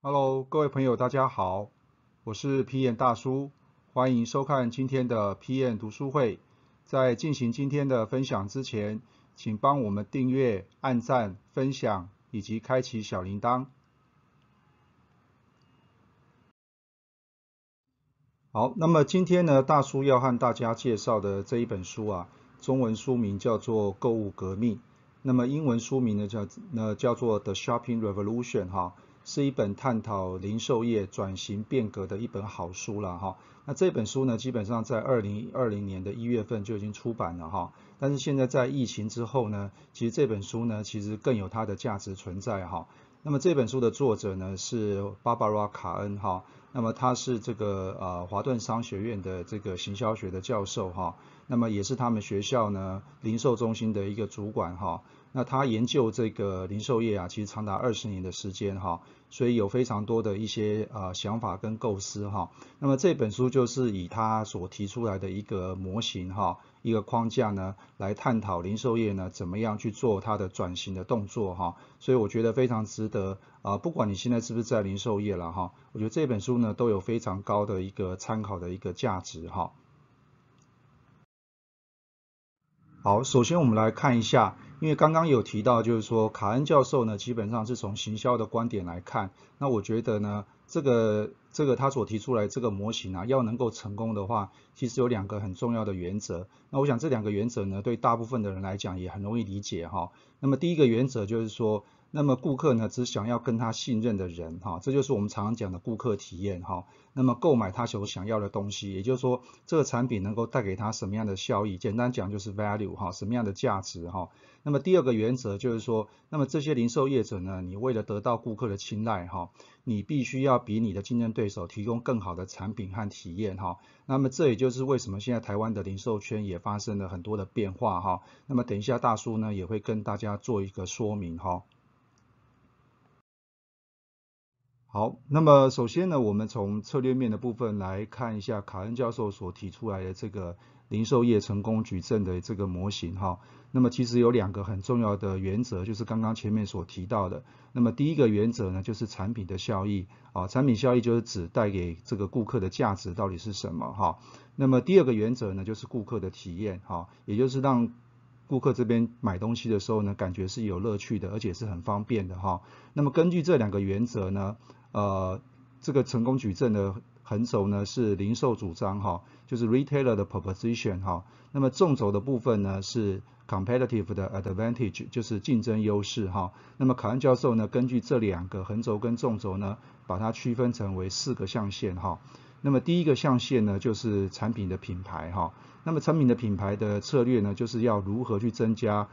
Hello，各位朋友，大家好，我是 PM 大叔，欢迎收看今天的 PM 读书会。在进行今天的分享之前，请帮我们订阅、按赞、分享以及开启小铃铛。好，那么今天呢，大叔要和大家介绍的这一本书啊，中文书名叫做《购物革命》，那么英文书名呢叫呢叫做《The Shopping Revolution》哈。是一本探讨零售业转型变革的一本好书了哈。那这本书呢，基本上在二零二零年的一月份就已经出版了哈。但是现在在疫情之后呢，其实这本书呢，其实更有它的价值存在哈。那么这本书的作者呢是芭芭拉卡恩哈。那么他是这个呃华顿商学院的这个行销学的教授哈。那么也是他们学校呢零售中心的一个主管哈。那他研究这个零售业啊，其实长达二十年的时间哈，所以有非常多的一些呃想法跟构思哈。那么这本书就是以他所提出来的一个模型哈，一个框架呢，来探讨零售业呢怎么样去做它的转型的动作哈。所以我觉得非常值得啊，不管你现在是不是在零售业了哈，我觉得这本书呢都有非常高的一个参考的一个价值哈。好，首先我们来看一下。因为刚刚有提到，就是说卡恩教授呢，基本上是从行销的观点来看，那我觉得呢，这个这个他所提出来这个模型啊，要能够成功的话，其实有两个很重要的原则。那我想这两个原则呢，对大部分的人来讲也很容易理解哈。那么第一个原则就是说。那么顾客呢，只想要跟他信任的人，哈，这就是我们常常讲的顾客体验，哈。那么购买他所想要的东西，也就是说这个产品能够带给他什么样的效益？简单讲就是 value，哈，什么样的价值，哈。那么第二个原则就是说，那么这些零售业者呢，你为了得到顾客的青睐，哈，你必须要比你的竞争对手提供更好的产品和体验，哈。那么这也就是为什么现在台湾的零售圈也发生了很多的变化，哈。那么等一下大叔呢也会跟大家做一个说明，哈。好，那么首先呢，我们从策略面的部分来看一下卡恩教授所提出来的这个零售业成功矩阵的这个模型哈。那么其实有两个很重要的原则，就是刚刚前面所提到的。那么第一个原则呢，就是产品的效益啊，产品效益就是指带给这个顾客的价值到底是什么哈。那么第二个原则呢，就是顾客的体验哈，也就是让顾客这边买东西的时候呢，感觉是有乐趣的，而且是很方便的哈。那么根据这两个原则呢，呃，这个成功矩阵的横轴呢是零售主张哈，就是 retailer 的 proposition 哈。那么纵轴的部分呢是 competitive 的 advantage，就是竞争优势哈。那么卡恩教授呢根据这两个横轴跟纵轴呢，把它区分成为四个象限哈。那么第一个象限呢就是产品的品牌哈。那么产品的品牌的策略呢就是要如何去增加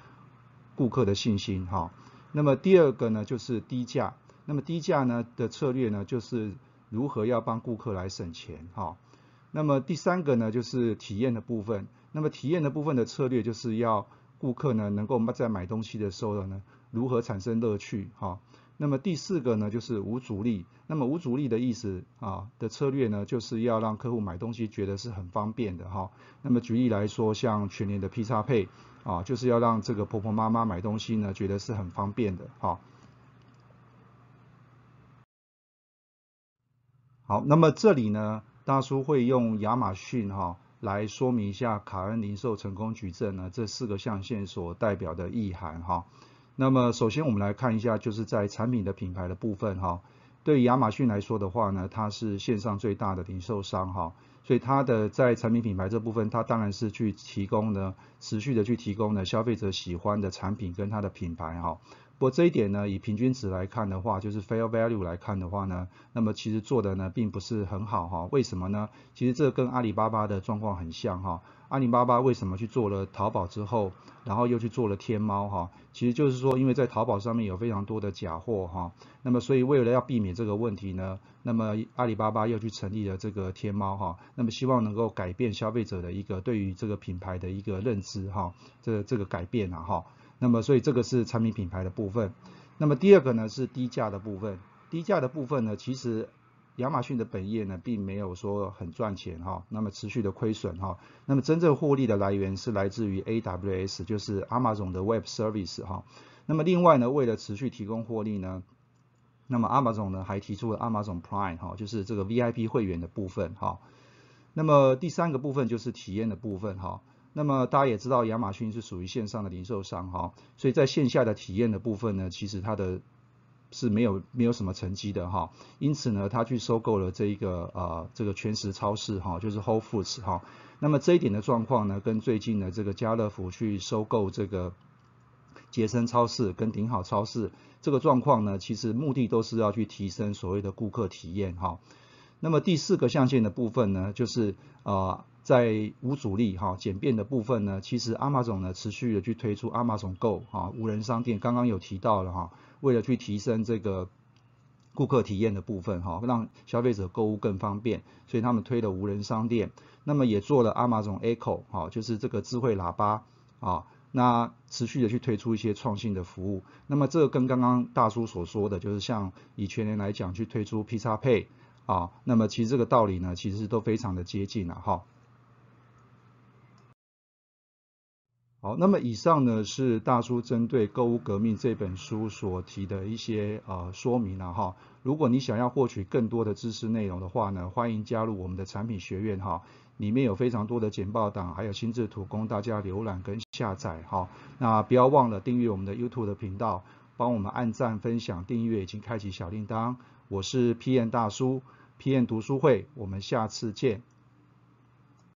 顾客的信心哈。那么第二个呢就是低价。那么低价呢的策略呢，就是如何要帮顾客来省钱哈。那么第三个呢，就是体验的部分。那么体验的部分的策略，就是要顾客呢能够在买东西的时候呢，如何产生乐趣哈。那么第四个呢，就是无阻力。那么无阻力的意思啊的策略呢，就是要让客户买东西觉得是很方便的哈。那么举例来说，像全年的披萨配啊，就是要让这个婆婆妈妈买东西呢，觉得是很方便的哈。好，那么这里呢，大叔会用亚马逊哈来说明一下卡恩零售成功矩阵呢这四个象限所代表的意涵哈。那么首先我们来看一下，就是在产品的品牌的部分哈。对亚马逊来说的话呢，它是线上最大的零售商哈，所以它的在产品品牌这部分，它当然是去提供呢，持续的去提供呢消费者喜欢的产品跟它的品牌哈。不过这一点呢，以平均值来看的话，就是 fair value 来看的话呢，那么其实做的呢并不是很好哈。为什么呢？其实这跟阿里巴巴的状况很像哈。阿里巴巴为什么去做了淘宝之后，然后又去做了天猫哈？其实就是说，因为在淘宝上面有非常多的假货哈。那么所以为了要避免这个问题呢，那么阿里巴巴又去成立了这个天猫哈。那么希望能够改变消费者的一个对于这个品牌的一个认知哈。这这个改变啊哈。那么，所以这个是产品品牌的部分。那么第二个呢是低价的部分。低价的部分呢，其实亚马逊的本业呢并没有说很赚钱哈，那么持续的亏损哈。那么真正获利的来源是来自于 AWS，就是 Amazon 的 Web Service 哈。那么另外呢，为了持续提供获利呢，那么 Amazon 呢还提出了 Amazon Prime 哈，就是这个 VIP 会员的部分哈。那么第三个部分就是体验的部分哈。那么大家也知道亚马逊是属于线上的零售商哈，所以在线下的体验的部分呢，其实它的是没有没有什么成绩的哈。因此呢，他去收购了这一个呃这个全食超市哈，就是 Whole Foods 哈。那么这一点的状况呢，跟最近的这个家乐福去收购这个杰森超市跟顶好超市这个状况呢，其实目的都是要去提升所谓的顾客体验哈。那么第四个象限的部分呢，就是呃在无阻力哈简便的部分呢，其实阿玛总呢持续的去推出阿玛总 Go 哈无人商店，刚刚有提到了哈，为了去提升这个顾客体验的部分哈，让消费者购物更方便，所以他们推了无人商店，那么也做了阿玛总 Echo 哈，就是这个智慧喇叭啊，那持续的去推出一些创新的服务，那么这个跟刚刚大叔所说的就是像以全年来讲去推出 Pizza Pay。啊，那么其实这个道理呢，其实都非常的接近了哈。好，那么以上呢是大叔针对《购物革命》这本书所提的一些呃说明了哈。如果你想要获取更多的知识内容的话呢，欢迎加入我们的产品学院哈，里面有非常多的简报档，还有心智图供大家浏览跟下载哈。那不要忘了订阅我们的 YouTube 的频道，帮我们按赞、分享、订阅，以及开启小铃铛。我是 PM 大叔，PM 读书会，我们下次见。